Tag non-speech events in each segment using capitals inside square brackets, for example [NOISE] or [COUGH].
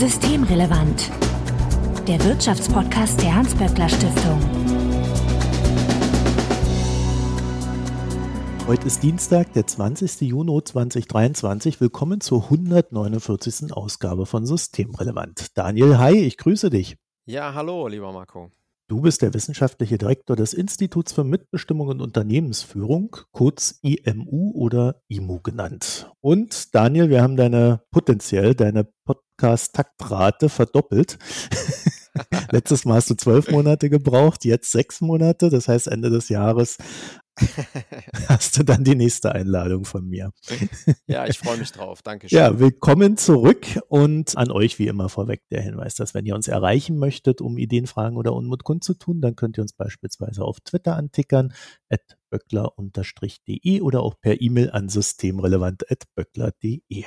Systemrelevant. Der Wirtschaftspodcast der Hans-Böckler Stiftung. Heute ist Dienstag, der 20. Juni 2023. Willkommen zur 149. Ausgabe von Systemrelevant. Daniel, hi, ich grüße dich. Ja, hallo, lieber Marco. Du bist der wissenschaftliche Direktor des Instituts für Mitbestimmung und Unternehmensführung, kurz IMU oder IMU genannt. Und Daniel, wir haben deine potenziell deine Podcast-Taktrate verdoppelt. [LAUGHS] Letztes Mal hast du zwölf Monate gebraucht, jetzt sechs Monate. Das heißt, Ende des Jahres [LAUGHS] hast du dann die nächste Einladung von mir. Ja, ich freue mich drauf. Dankeschön. Ja, willkommen zurück und an euch wie immer vorweg der Hinweis, dass wenn ihr uns erreichen möchtet, um Ideen, Fragen oder Unmut kundzutun, dann könnt ihr uns beispielsweise auf Twitter antickern, at böckler-de oder auch per E-Mail an systemrelevant.böckler.de.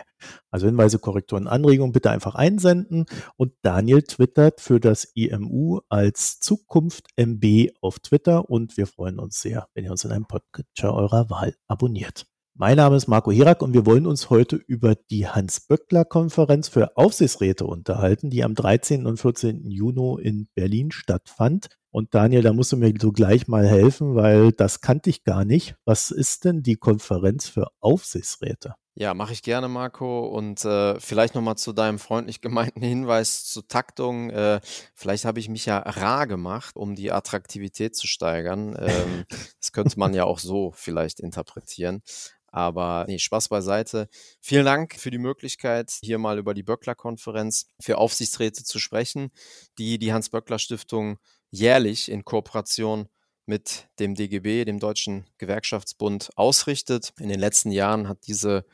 Also Hinweise, Korrekturen, Anregungen bitte einfach einsenden und Daniel twittert für das IMU als Zukunft MB auf Twitter und wir freuen uns sehr, wenn ihr uns in einem Podcatcher eurer Wahl abonniert. Mein Name ist Marco Hirak und wir wollen uns heute über die Hans-Böckler-Konferenz für Aufsichtsräte unterhalten, die am 13. und 14. Juni in Berlin stattfand. Und Daniel, da musst du mir so gleich mal helfen, weil das kannte ich gar nicht. Was ist denn die Konferenz für Aufsichtsräte? Ja, mache ich gerne, Marco. Und äh, vielleicht nochmal zu deinem freundlich gemeinten Hinweis zur Taktung. Äh, vielleicht habe ich mich ja rar gemacht, um die Attraktivität zu steigern. Ähm, [LAUGHS] das könnte man ja auch so vielleicht interpretieren. Aber nee, Spaß beiseite. Vielen Dank für die Möglichkeit, hier mal über die Böckler-Konferenz für Aufsichtsräte zu sprechen, die die Hans-Böckler-Stiftung jährlich in Kooperation mit dem DGB, dem Deutschen Gewerkschaftsbund, ausrichtet. In den letzten Jahren hat diese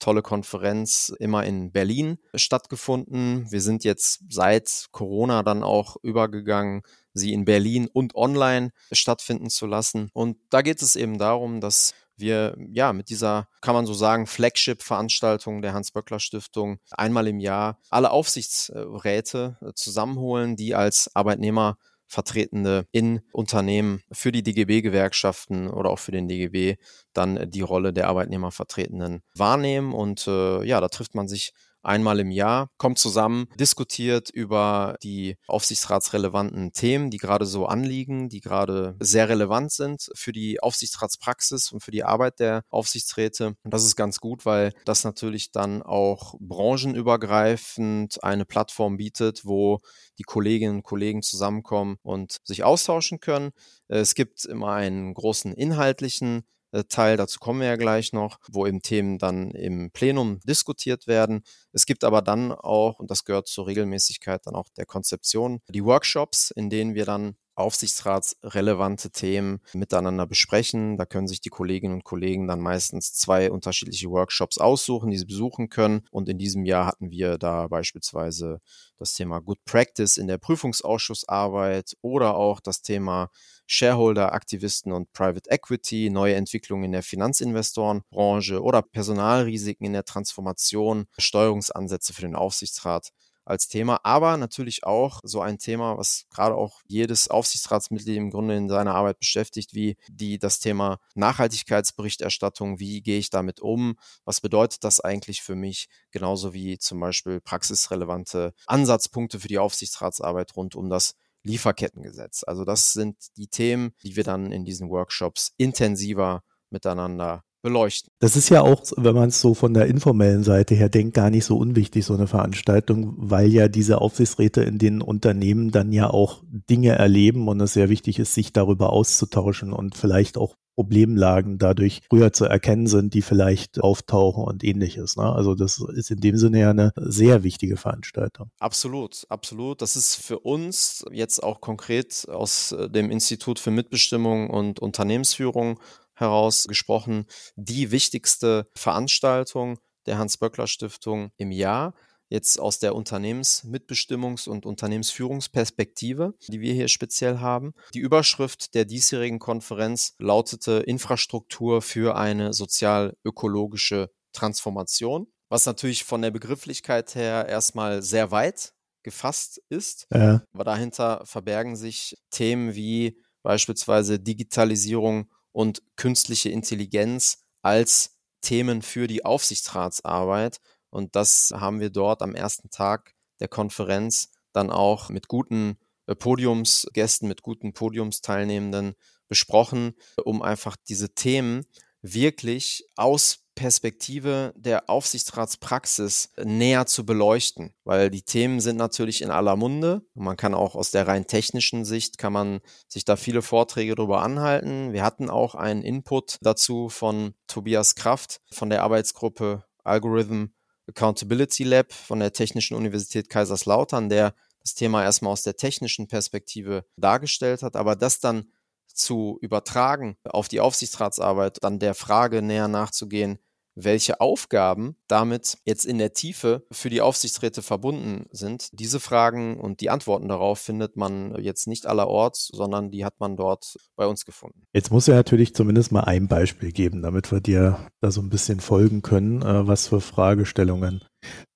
tolle Konferenz immer in Berlin stattgefunden. Wir sind jetzt seit Corona dann auch übergegangen, sie in Berlin und online stattfinden zu lassen. Und da geht es eben darum, dass wir ja mit dieser, kann man so sagen, Flagship-Veranstaltung der Hans-Böckler-Stiftung einmal im Jahr alle Aufsichtsräte äh, zusammenholen, die als Arbeitnehmer Vertretende in Unternehmen für die DGB-Gewerkschaften oder auch für den DGB dann die Rolle der Arbeitnehmervertretenden wahrnehmen. Und äh, ja, da trifft man sich einmal im Jahr, kommt zusammen, diskutiert über die aufsichtsratsrelevanten Themen, die gerade so anliegen, die gerade sehr relevant sind für die Aufsichtsratspraxis und für die Arbeit der Aufsichtsräte. Und das ist ganz gut, weil das natürlich dann auch branchenübergreifend eine Plattform bietet, wo die Kolleginnen und Kollegen zusammenkommen und sich austauschen können. Es gibt immer einen großen inhaltlichen äh, Teil, dazu kommen wir ja gleich noch, wo eben Themen dann im Plenum diskutiert werden. Es gibt aber dann auch, und das gehört zur Regelmäßigkeit dann auch der Konzeption, die Workshops, in denen wir dann aufsichtsratsrelevante Themen miteinander besprechen. Da können sich die Kolleginnen und Kollegen dann meistens zwei unterschiedliche Workshops aussuchen, die sie besuchen können. Und in diesem Jahr hatten wir da beispielsweise das Thema Good Practice in der Prüfungsausschussarbeit oder auch das Thema Shareholder, Aktivisten und Private Equity, neue Entwicklungen in der Finanzinvestorenbranche oder Personalrisiken in der Transformation, Steuerungsansätze für den Aufsichtsrat als Thema, aber natürlich auch so ein Thema, was gerade auch jedes Aufsichtsratsmitglied im Grunde in seiner Arbeit beschäftigt, wie die das Thema Nachhaltigkeitsberichterstattung, wie gehe ich damit um, was bedeutet das eigentlich für mich, genauso wie zum Beispiel praxisrelevante Ansatzpunkte für die Aufsichtsratsarbeit rund um das Lieferkettengesetz. Also das sind die Themen, die wir dann in diesen Workshops intensiver miteinander beleuchten. Das ist ja auch, wenn man es so von der informellen Seite her denkt, gar nicht so unwichtig, so eine Veranstaltung, weil ja diese Aufsichtsräte in den Unternehmen dann ja auch Dinge erleben und es sehr wichtig ist, sich darüber auszutauschen und vielleicht auch Problemlagen dadurch früher zu erkennen sind, die vielleicht auftauchen und ähnliches. Ne? Also das ist in dem Sinne ja eine sehr wichtige Veranstaltung. Absolut, absolut. Das ist für uns jetzt auch konkret aus äh, dem Institut für Mitbestimmung und Unternehmensführung heraus gesprochen, die wichtigste Veranstaltung der Hans-Böckler-Stiftung im Jahr jetzt aus der Unternehmensmitbestimmungs- und Unternehmensführungsperspektive, die wir hier speziell haben. Die Überschrift der diesjährigen Konferenz lautete Infrastruktur für eine sozial-ökologische Transformation, was natürlich von der Begrifflichkeit her erstmal sehr weit gefasst ist. Ja. Aber dahinter verbergen sich Themen wie beispielsweise Digitalisierung und künstliche Intelligenz als Themen für die Aufsichtsratsarbeit. Und das haben wir dort am ersten Tag der Konferenz dann auch mit guten äh, Podiumsgästen, mit guten Podiumsteilnehmenden besprochen, um einfach diese Themen wirklich aus Perspektive der Aufsichtsratspraxis näher zu beleuchten, weil die Themen sind natürlich in aller Munde. Man kann auch aus der rein technischen Sicht kann man sich da viele Vorträge darüber anhalten. Wir hatten auch einen Input dazu von Tobias Kraft von der Arbeitsgruppe Algorithm Accountability Lab von der Technischen Universität Kaiserslautern, der das Thema erstmal aus der technischen Perspektive dargestellt hat, aber das dann zu übertragen auf die Aufsichtsratsarbeit, dann der Frage näher nachzugehen, welche Aufgaben damit jetzt in der Tiefe für die Aufsichtsräte verbunden sind. Diese Fragen und die Antworten darauf findet man jetzt nicht allerorts, sondern die hat man dort bei uns gefunden. Jetzt muss er natürlich zumindest mal ein Beispiel geben, damit wir dir da so ein bisschen folgen können, äh, was für Fragestellungen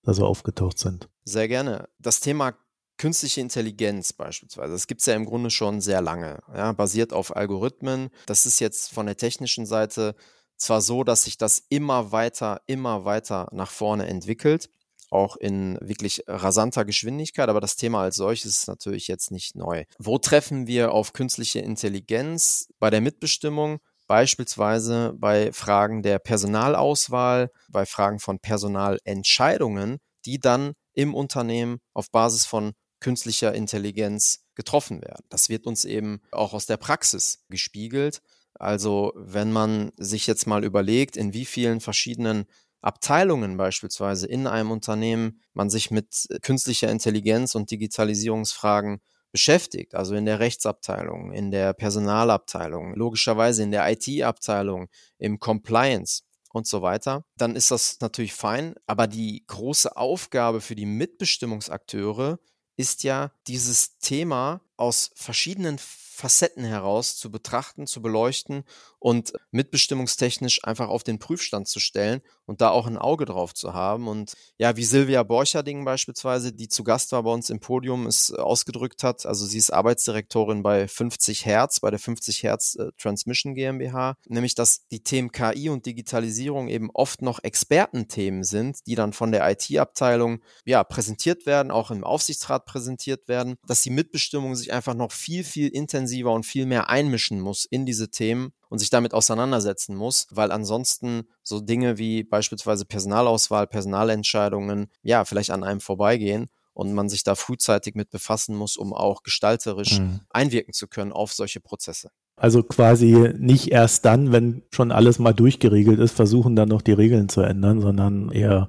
da so aufgetaucht sind. Sehr gerne. Das Thema Künstliche Intelligenz beispielsweise, das gibt es ja im Grunde schon sehr lange, ja, basiert auf Algorithmen. Das ist jetzt von der technischen Seite zwar so, dass sich das immer weiter, immer weiter nach vorne entwickelt, auch in wirklich rasanter Geschwindigkeit, aber das Thema als solches ist natürlich jetzt nicht neu. Wo treffen wir auf künstliche Intelligenz bei der Mitbestimmung? Beispielsweise bei Fragen der Personalauswahl, bei Fragen von Personalentscheidungen, die dann im Unternehmen auf Basis von künstlicher Intelligenz getroffen werden. Das wird uns eben auch aus der Praxis gespiegelt. Also wenn man sich jetzt mal überlegt, in wie vielen verschiedenen Abteilungen beispielsweise in einem Unternehmen man sich mit künstlicher Intelligenz und Digitalisierungsfragen beschäftigt, also in der Rechtsabteilung, in der Personalabteilung, logischerweise in der IT-Abteilung, im Compliance und so weiter, dann ist das natürlich fein. Aber die große Aufgabe für die Mitbestimmungsakteure ist ja, dieses Thema aus verschiedenen Facetten heraus zu betrachten, zu beleuchten und mitbestimmungstechnisch einfach auf den Prüfstand zu stellen und da auch ein Auge drauf zu haben. Und ja, wie Silvia Borcherding beispielsweise, die zu Gast war bei uns im Podium, es ausgedrückt hat, also sie ist Arbeitsdirektorin bei 50 Hertz, bei der 50 Hertz äh, Transmission GmbH, nämlich dass die Themen KI und Digitalisierung eben oft noch Expertenthemen sind, die dann von der IT-Abteilung ja präsentiert werden, auch im Aufsichtsrat präsentiert werden, dass die Mitbestimmung sich einfach noch viel, viel intensiver und viel mehr einmischen muss in diese Themen und sich damit auseinandersetzen muss, weil ansonsten so Dinge wie beispielsweise Personalauswahl, Personalentscheidungen, ja, vielleicht an einem vorbeigehen und man sich da frühzeitig mit befassen muss, um auch gestalterisch mhm. einwirken zu können auf solche Prozesse. Also quasi nicht erst dann, wenn schon alles mal durchgeregelt ist, versuchen dann noch die Regeln zu ändern, sondern eher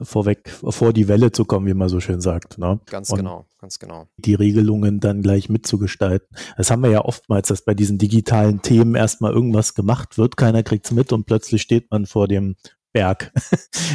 vorweg, vor die Welle zu kommen, wie man so schön sagt. Ne? Ganz und genau, ganz genau. Die Regelungen dann gleich mitzugestalten. Das haben wir ja oftmals, dass bei diesen digitalen Themen erstmal irgendwas gemacht wird, keiner kriegt's mit und plötzlich steht man vor dem Berg,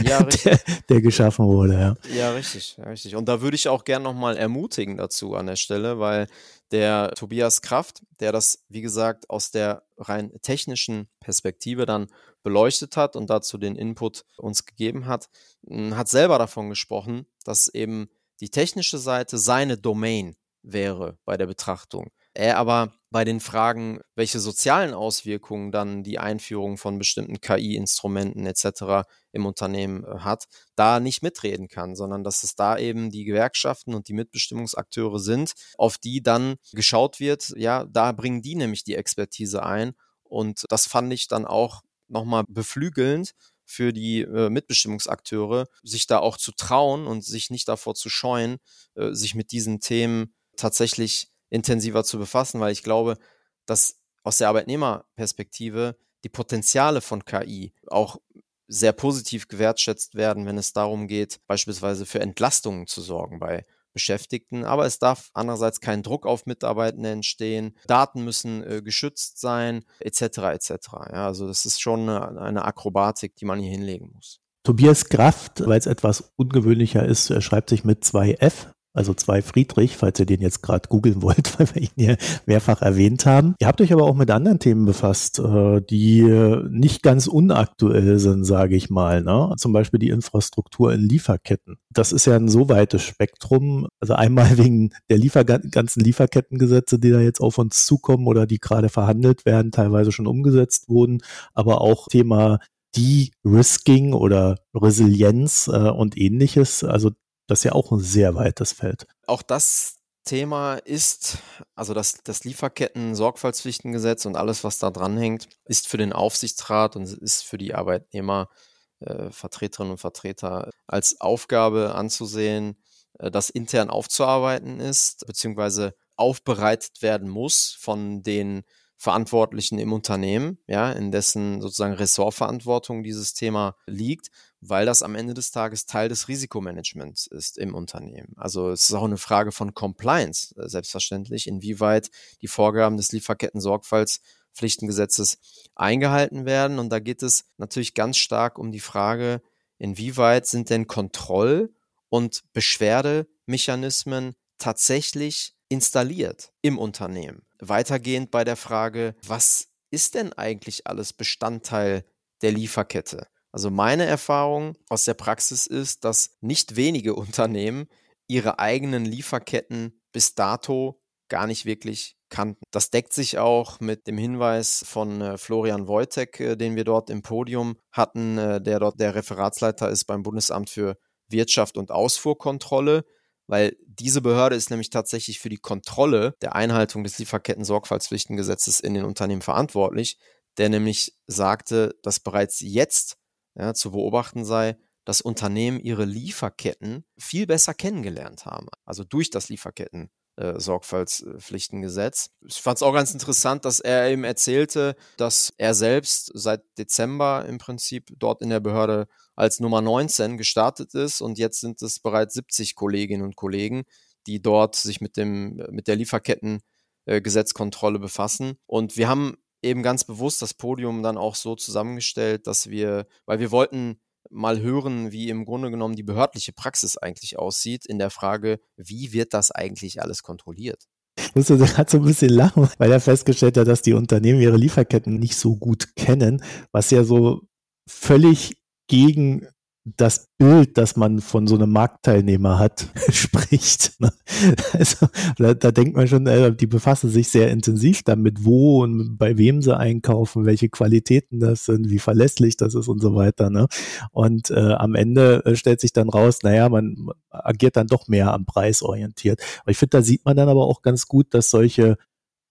ja, [LAUGHS] der, der, geschaffen wurde. Ja, ja richtig, richtig. Und da würde ich auch gern nochmal ermutigen dazu an der Stelle, weil der Tobias Kraft, der das, wie gesagt, aus der rein technischen Perspektive dann beleuchtet hat und dazu den Input uns gegeben hat, hm, hat selber davon gesprochen, dass eben die technische Seite seine Domain wäre bei der Betrachtung. Er aber bei den Fragen, welche sozialen Auswirkungen dann die Einführung von bestimmten KI-Instrumenten etc. im Unternehmen äh, hat, da nicht mitreden kann, sondern dass es da eben die Gewerkschaften und die Mitbestimmungsakteure sind, auf die dann geschaut wird, ja, da bringen die nämlich die Expertise ein. Und das fand ich dann auch nochmal beflügelnd für die äh, Mitbestimmungsakteure, sich da auch zu trauen und sich nicht davor zu scheuen, äh, sich mit diesen Themen tatsächlich intensiver zu befassen, weil ich glaube, dass aus der Arbeitnehmerperspektive die Potenziale von KI auch sehr positiv gewertschätzt werden, wenn es darum geht, beispielsweise für Entlastungen zu sorgen bei Beschäftigten. Aber es darf andererseits kein Druck auf Mitarbeitende entstehen. Daten müssen äh, geschützt sein, etc. etc. Ja, also das ist schon eine, eine Akrobatik, die man hier hinlegen muss. Tobias Kraft, weil es etwas ungewöhnlicher ist, schreibt sich mit zwei F also zwei Friedrich, falls ihr den jetzt gerade googeln wollt, [LAUGHS] weil wir ihn hier mehrfach erwähnt haben. Ihr habt euch aber auch mit anderen Themen befasst, äh, die nicht ganz unaktuell sind, sage ich mal. Ne? Zum Beispiel die Infrastruktur in Lieferketten. Das ist ja ein so weites Spektrum. Also einmal [LAUGHS] wegen der Liefer ganzen Lieferkettengesetze, die da jetzt auf uns zukommen oder die gerade verhandelt werden, teilweise schon umgesetzt wurden, aber auch Thema De-Risking oder Resilienz äh, und ähnliches. Also Das ist ja auch ein sehr weites Feld. Auch das Thema ist, also das, das Lieferketten-Sorgfaltspflichtengesetz und alles, was da dranhängt, ist für den Aufsichtsrat und ist für die Arbeitnehmer, äh, und Vertreter als Aufgabe anzusehen, äh, das intern aufzuarbeiten ist, beziehungsweise aufbereitet werden muss von den Verantwortlichen im Unternehmen, ja, in dessen sozusagen Ressortverantwortung dieses Thema liegt, weil das am Ende des Tages Teil des Risikomanagements ist im Unternehmen. Also es ist auch eine Frage von Compliance, äh, selbstverständlich, inwieweit die Vorgaben des Lieferketten-Sorgfaltspflichtengesetzes eingehalten werden. Und da geht es natürlich ganz stark um die Frage, inwieweit sind denn Kontroll- und Beschwerdemechanismen tatsächlich installiert im Unternehmen. Weitergehend bei der Frage, was ist denn eigentlich alles Bestandteil der Lieferkette? Also meine Erfahrung aus der Praxis ist, dass nicht wenige [LAUGHS] Unternehmen ihre eigenen Lieferketten bis dato gar nicht wirklich kannten. Das deckt sich auch mit dem Hinweis von äh, Florian Wojtek, äh, den wir dort im Podium hatten, äh, der dort der Referatsleiter ist beim Bundesamt für Wirtschaft und Ausfuhrkontrolle weil diese Behörde ist nämlich tatsächlich für die Kontrolle der Einhaltung des Lieferketten-Sorgfaltspflichtengesetzes in den Unternehmen verantwortlich, der nämlich sagte, dass bereits jetzt ja, zu beobachten sei, dass Unternehmen ihre Lieferketten viel besser kennengelernt haben, also durch das Lieferketten äh, Sorgfaltspflichtengesetz. Ich fand es auch ganz interessant, dass er eben erzählte, dass er selbst seit Dezember im Prinzip dort in der Behörde als Nummer 19 gestartet ist und jetzt sind es bereits 70 Kolleginnen und Kollegen, die dort sich mit dem mit der Lieferkettengesetzkontrolle befassen. Und wir haben eben ganz bewusst das Podium dann auch so zusammengestellt, dass wir, weil wir wollten mal hören, wie im Grunde genommen die behördliche Praxis eigentlich aussieht in der Frage, wie wird das eigentlich alles kontrolliert? Ich musste gerade so ein bisschen lachen, weil er festgestellt hat, dass die Unternehmen ihre Lieferketten nicht so gut kennen, was ja so völlig gegen das Bild, das man von so einem Marktteilnehmer hat, [LAUGHS] spricht. Ne? Also da, da, denkt man schon, äh, die befassen sich sehr intensiv damit, wo und bei wem sie einkaufen, welche Qualitäten das sind, wie verlässlich das ist und so weiter. Ne? Und äh, am Ende äh, stellt sich dann raus, naja, man agiert dann doch mehr am Preis orientiert. Aber ich finde, da sieht man dann aber auch ganz gut, dass solche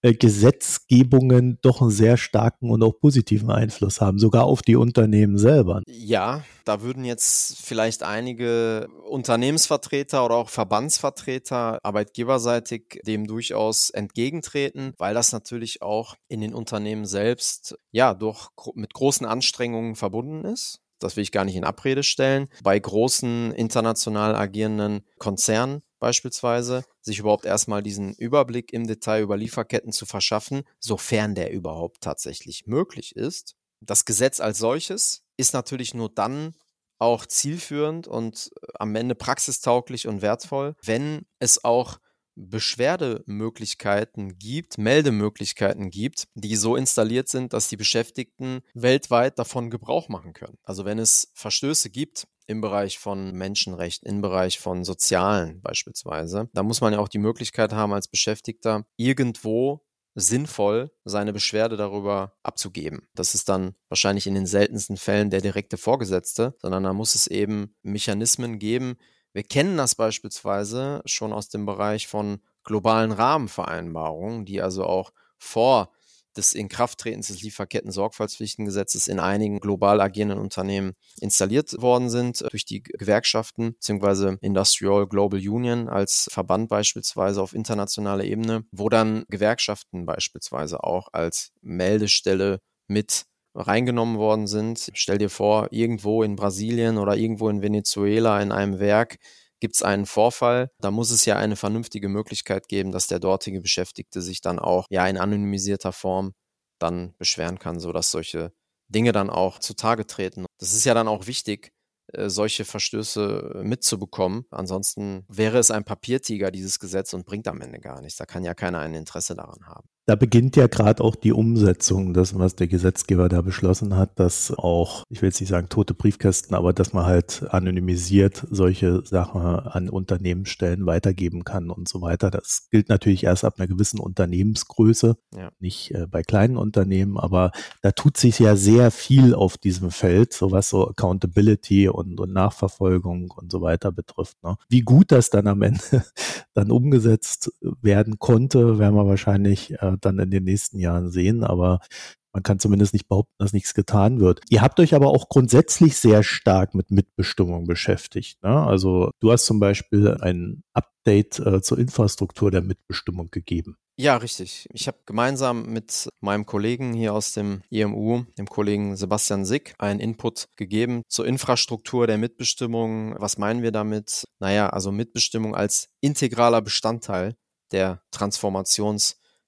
äh, Gesetzgebungen doch einen sehr starken und auch positiven Einfluss haben, sogar auf die Unternehmen selber. Ja, da würden jetzt vielleicht einige Unternehmensvertreter oder auch Verbandsvertreter arbeitgeberseitig dem durchaus entgegentreten, weil das natürlich auch in den Unternehmen selbst ja doch mit großen Anstrengungen verbunden ist das will ich gar nicht in Abrede stellen, bei großen international agierenden Konzernen beispielsweise, sich überhaupt erstmal diesen Überblick im Detail über Lieferketten zu verschaffen, sofern der überhaupt tatsächlich möglich ist. Das Gesetz als solches ist natürlich nur dann auch zielführend und äh, am Ende praxistauglich und wertvoll, wenn es auch Beschwerdemöglichkeiten gibt, Meldemöglichkeiten gibt, die so installiert sind, dass die Beschäftigten weltweit davon Gebrauch machen können. Also wenn es Verstöße gibt im Bereich von Menschenrechten, im Bereich von Sozialen beispielsweise, da muss man ja auch die Möglichkeit haben, als Beschäftigter irgendwo sinnvoll seine Beschwerde darüber abzugeben. Das ist dann wahrscheinlich in den seltensten Fällen der direkte Vorgesetzte, sondern da muss es eben Mechanismen geben, wir kennen das beispielsweise schon aus dem Bereich von globalen Rahmenvereinbarungen, die also auch vor des Inkrafttretens des Lieferketten-Sorgfaltspflichtengesetzes in einigen global agierenden Unternehmen installiert worden sind durch die Gewerkschaften bzw. Industrial Global Union als Verband beispielsweise auf internationaler Ebene, wo dann Gewerkschaften beispielsweise auch als Meldestelle mit reingenommen worden sind. Stell dir vor, irgendwo in Brasilien oder irgendwo in Venezuela in einem Werk gibt es einen Vorfall. Da muss es ja eine vernünftige Möglichkeit geben, dass der dortige Beschäftigte sich dann auch ja in anonymisierter Form dann beschweren kann, sodass solche Dinge dann auch zutage treten. Das ist ja dann auch wichtig, äh, solche Verstöße mitzubekommen. Ansonsten wäre es ein Papiertiger, dieses Gesetz, und bringt am Ende gar nichts. Da kann ja keiner ein Interesse daran haben. Da beginnt ja gerade auch die Umsetzung dessen, was der Gesetzgeber da beschlossen hat, dass auch, ich will jetzt nicht sagen tote Briefkästen, aber dass man halt anonymisiert solche Sachen an Unternehmensstellen weitergeben kann und so weiter. Das gilt natürlich erst ab einer gewissen Unternehmensgröße, ja. nicht äh, bei kleinen Unternehmen, aber da tut sich ja sehr viel auf diesem Feld, so was so Accountability und, und Nachverfolgung und so weiter betrifft. Ne? Wie gut das dann am Ende [LAUGHS] dann umgesetzt werden konnte, werden wir wahrscheinlich äh, dann in den nächsten Jahren sehen, aber man kann zumindest nicht behaupten, dass nichts getan wird. Ihr habt euch aber auch grundsätzlich sehr stark mit Mitbestimmung beschäftigt. Ne? Also du hast zum Beispiel ein Update äh, zur Infrastruktur der Mitbestimmung gegeben. Ja, richtig. Ich habe gemeinsam mit meinem Kollegen hier aus dem EMU, dem Kollegen Sebastian Sick, einen Input gegeben zur Infrastruktur der Mitbestimmung. Was meinen wir damit? Naja, also Mitbestimmung als integraler Bestandteil der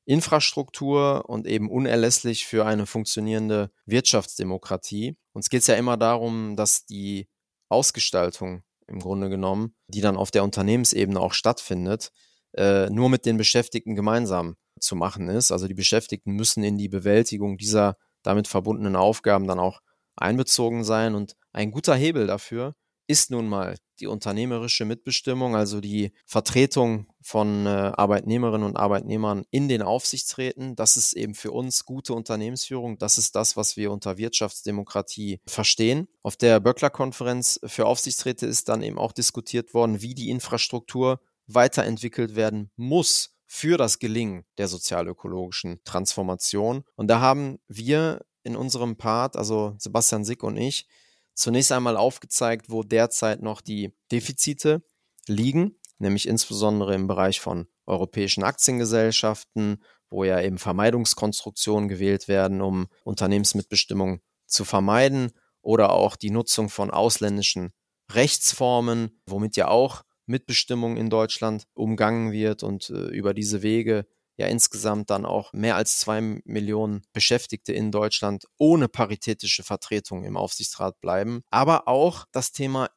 Transformationsinfrastruktur und eben unerlässlich für eine funktionierende Wirtschaftsdemokratie. Uns geht es ja immer darum, dass die Ausgestaltung im Grunde genommen, die dann auf der Unternehmensebene auch stattfindet, äh, nur mit den Beschäftigten gemeinsam zu machen ist. Also die Beschäftigten müssen in die Bewältigung dieser damit verbundenen Aufgaben dann auch einbezogen sein. Und ein guter Hebel dafür ist nun mal die unternehmerische Mitbestimmung, also die Vertretung von äh, Arbeitnehmerinnen und Arbeitnehmern in den Aufsichtsräten. Das ist eben für uns gute Unternehmensführung. Das ist das, was wir unter Wirtschaftsdemokratie verstehen. Auf der Böckler-Konferenz für Aufsichtsräte ist dann eben auch diskutiert worden, wie die Infrastruktur weiterentwickelt werden muss für das Gelingen der sozialökologischen Transformation. Und da haben wir in unserem Part, also Sebastian Sick und ich, zunächst einmal aufgezeigt, wo derzeit noch die Defizite liegen, nämlich insbesondere im Bereich von europäischen Aktiengesellschaften, wo ja eben Vermeidungskonstruktionen gewählt werden, um Unternehmensmitbestimmung zu vermeiden oder auch die Nutzung von ausländischen Rechtsformen, womit ja auch Mitbestimmung in Deutschland umgangen wird und äh, über diese Wege ja insgesamt dann auch mehr als zwei Millionen Beschäftigte in Deutschland ohne paritätische Vertretung im Aufsichtsrat bleiben. Aber auch das Thema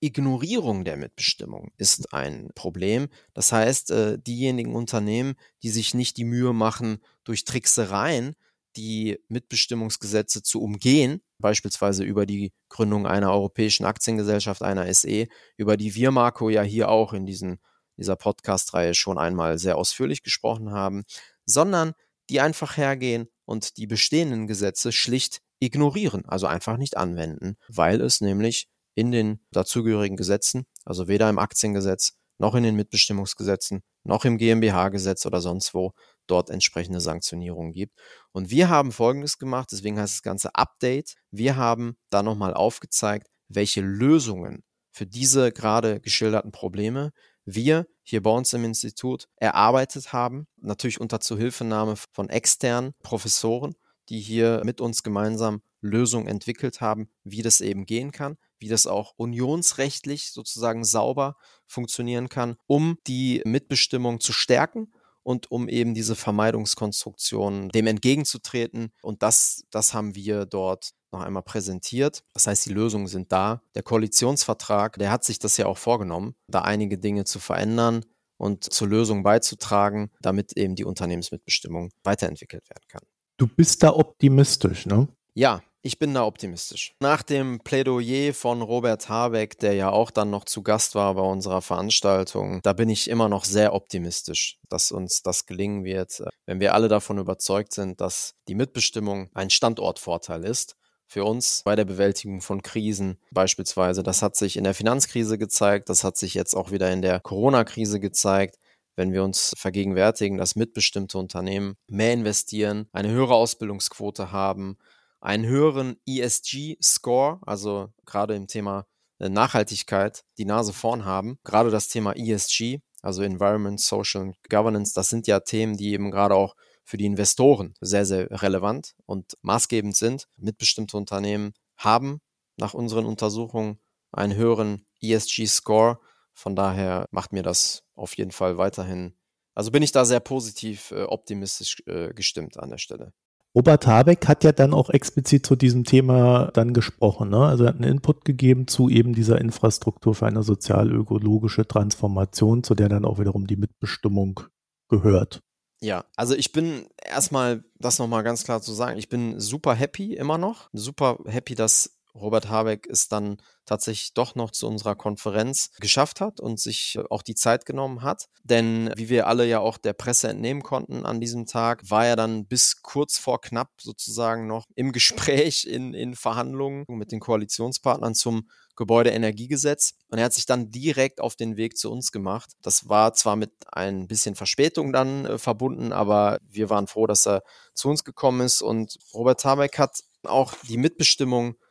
Ignorierung der Mitbestimmung ist ein Problem. Das heißt, äh, diejenigen Unternehmen, die sich nicht die Mühe machen, durch Tricksereien die Mitbestimmungsgesetze zu umgehen, beispielsweise über die Gründung einer europäischen Aktiengesellschaft, einer SE, über die wir, Marco, ja hier auch in diesen, dieser Podcast-Reihe schon einmal sehr ausführlich gesprochen haben, sondern die einfach hergehen und die bestehenden Gesetze schlicht ignorieren, also einfach nicht anwenden, weil es nämlich in den dazugehörigen Gesetzen, also weder im Aktiengesetz noch in den Mitbestimmungsgesetzen noch im GmbH-Gesetz oder sonst wo dort entsprechende Sanktionierungen gibt. Und wir haben Folgendes gemacht, deswegen heißt das ganze Update. Wir haben da nochmal aufgezeigt, welche Lösungen für diese gerade geschilderten Probleme wir hier bei uns im Institut erarbeitet haben, natürlich unter Zuhilfenahme von externen Professoren, die hier mit uns gemeinsam Lösungen entwickelt haben, wie das eben gehen kann, wie das auch unionsrechtlich sozusagen sauber funktionieren kann, um die Mitbestimmung zu stärken und um eben diese Vermeidungskonstruktion dem entgegenzutreten. Und das, das haben wir dort noch einmal präsentiert. Das heißt, die Lösungen sind da. Der Koalitionsvertrag, der hat sich das ja auch vorgenommen, da einige Dinge zu verändern und zur Lösung beizutragen, damit eben die Unternehmensmitbestimmung weiterentwickelt werden kann. Du bist da optimistisch, ne? Ja, ich bin da optimistisch. Nach dem Plädoyer von Robert Habeck, der ja auch dann noch zu Gast war bei unserer Veranstaltung, da bin ich immer noch sehr optimistisch, dass uns das gelingen wird, wenn wir alle davon überzeugt sind, dass die Mitbestimmung ein Standortvorteil ist für uns bei der Bewältigung von Krisen beispielsweise. Das hat sich in der Finanzkrise gezeigt, das hat sich jetzt auch wieder in der Corona-Krise gezeigt wenn wir uns vergegenwärtigen, dass mitbestimmte Unternehmen mehr investieren, eine höhere Ausbildungsquote haben, einen höheren ESG-Score, also gerade im Thema äh, Nachhaltigkeit, die Nase vorn haben. Gerade das Thema ESG, also Environment, Social Governance, das sind ja Themen, die eben gerade auch für die Investoren sehr, sehr relevant und maßgebend sind. Mitbestimmte Unternehmen haben nach unseren Untersuchungen einen höheren ESG-Score. Von daher macht mir das auf jeden Fall weiterhin, also bin ich da sehr positiv äh, optimistisch äh, gestimmt an der Stelle. Robert Habeck hat ja dann auch explizit zu diesem Thema dann gesprochen. Ne? Also er hat einen Input gegeben zu eben dieser Infrastruktur für eine sozial-ökologische Transformation, zu der dann auch wiederum die Mitbestimmung gehört. Ja, also ich bin erstmal, das nochmal ganz klar zu sagen, ich bin super happy immer noch. Super happy, dass Robert Habeck es dann tatsächlich doch noch zu unserer Konferenz geschafft hat und sich auch die Zeit genommen hat. Denn wie wir alle ja auch der Presse entnehmen konnten an diesem Tag, war er dann bis kurz vor knapp sozusagen noch im [LAUGHS] Gespräch, in, in Verhandlungen mit den Koalitionspartnern zum Gebäudeenergiegesetz. Und er hat sich dann direkt auf den Weg zu uns gemacht. Das war zwar mit ein bisschen Verspätung dann äh, verbunden, aber wir waren froh, dass er zu uns gekommen ist. Und Robert Habeck hat auch die Mitbestimmung äh,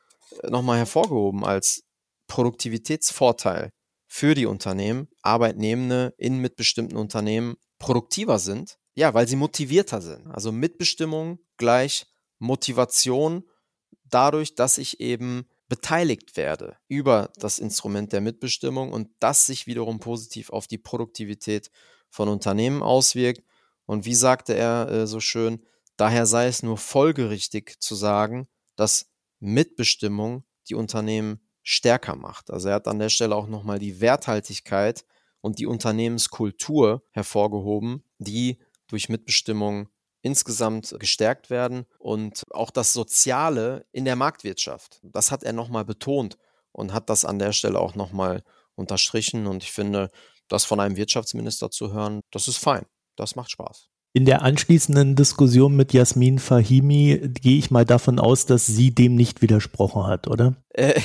nochmal hervorgehoben als Produktivitätsvorteil für die Unternehmen, Arbeitnehmende in mitbestimmten Unternehmen produktiver sind. Ja, weil sie motivierter sind. Also Mitbestimmung gleich Motivation dadurch, dass ich eben beteiligt werde über das Instrument der Mitbestimmung und das sich wiederum positiv auf die Produktivität von Unternehmen auswirkt. Und wie sagte er äh, so schön, daher sei es nur folgerichtig zu sagen, dass Mitbestimmung die Unternehmen stärker macht. Also er hat an der Stelle auch nochmal die Werthaltigkeit und die Unternehmenskultur hervorgehoben, die durch Mitbestimmung insgesamt gestärkt werden und auch das Soziale in der Marktwirtschaft. Das hat er nochmal betont und hat das an der Stelle auch nochmal unterstrichen. Und ich finde, das von einem Wirtschaftsminister zu hören, das ist fein. Das macht Spaß. In der anschließenden Diskussion mit Jasmin Fahimi gehe ich mal davon aus, dass sie dem nicht widersprochen hat, oder? Äh,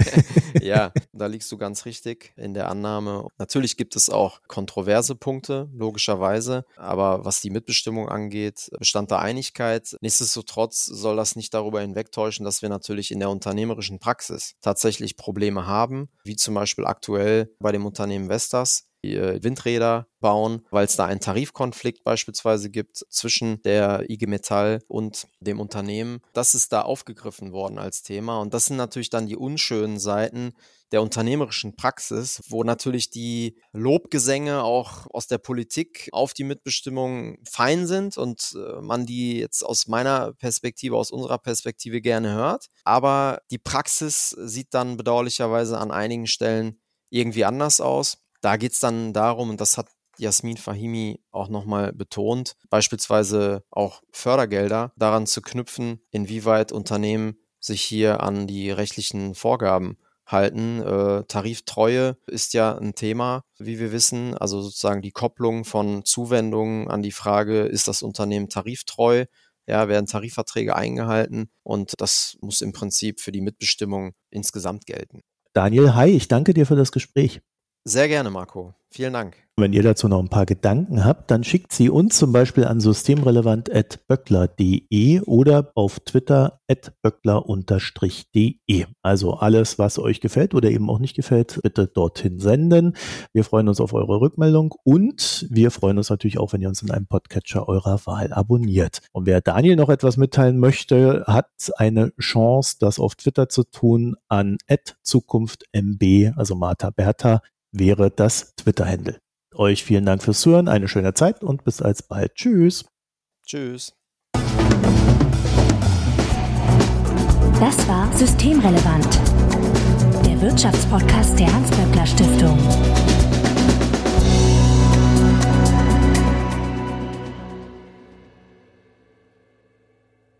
[LAUGHS] ja, [LAUGHS] da liegst du ganz richtig in der Annahme. Natürlich gibt es auch kontroverse Punkte, logischerweise. Aber was die Mitbestimmung angeht, bestand da Einigkeit. Nichtsdestotrotz soll das nicht darüber hinwegtäuschen, dass wir natürlich in der unternehmerischen Praxis tatsächlich Probleme haben, wie zum Beispiel aktuell bei dem Unternehmen Vestas Windräder bauen, weil es da einen Tarifkonflikt beispielsweise gibt zwischen der IG Metall und dem Unternehmen. Das ist da aufgegriffen worden als Thema und das sind natürlich dann die unschönen Seiten der unternehmerischen Praxis, wo natürlich die Lobgesänge auch aus der Politik auf die Mitbestimmung fein sind und äh, man die jetzt aus meiner Perspektive, aus unserer Perspektive gerne hört. Aber die Praxis sieht dann bedauerlicherweise an einigen Stellen irgendwie anders aus. Da geht es dann darum, und das hat Jasmin Fahimi auch nochmal betont, beispielsweise auch Fördergelder daran zu knüpfen, inwieweit Unternehmen sich hier an die rechtlichen Vorgaben halten. Äh, Tariftreue ist ja ein Thema, wie wir wissen, also sozusagen die Kopplung von Zuwendungen an die Frage, ist das Unternehmen tariftreu? Ja, werden Tarifverträge eingehalten? Und das muss im Prinzip für die Mitbestimmung insgesamt gelten. Daniel, hi, ich danke dir für das Gespräch. Sehr gerne, Marco. Vielen Dank. Wenn ihr dazu noch ein paar Gedanken habt, dann schickt sie uns zum Beispiel an systemrelevant.böckler.de oder auf Twitter böckler-de. Also alles, was euch gefällt oder eben auch nicht gefällt, bitte dorthin senden. Wir freuen uns auf eure Rückmeldung und wir freuen uns natürlich auch, wenn ihr uns in einem Podcatcher eurer Wahl abonniert. Und wer Daniel noch etwas mitteilen möchte, hat eine Chance, das auf Twitter zu tun an zukunftmb, also Martha Bertha wäre das Twitter-Handle. Euch vielen Dank fürs Zuhören, eine schöne Zeit und bis alsbald. Tschüss. Tschüss. Das war Systemrelevant, der Wirtschaftspodcast der Hans-Böckler Stiftung.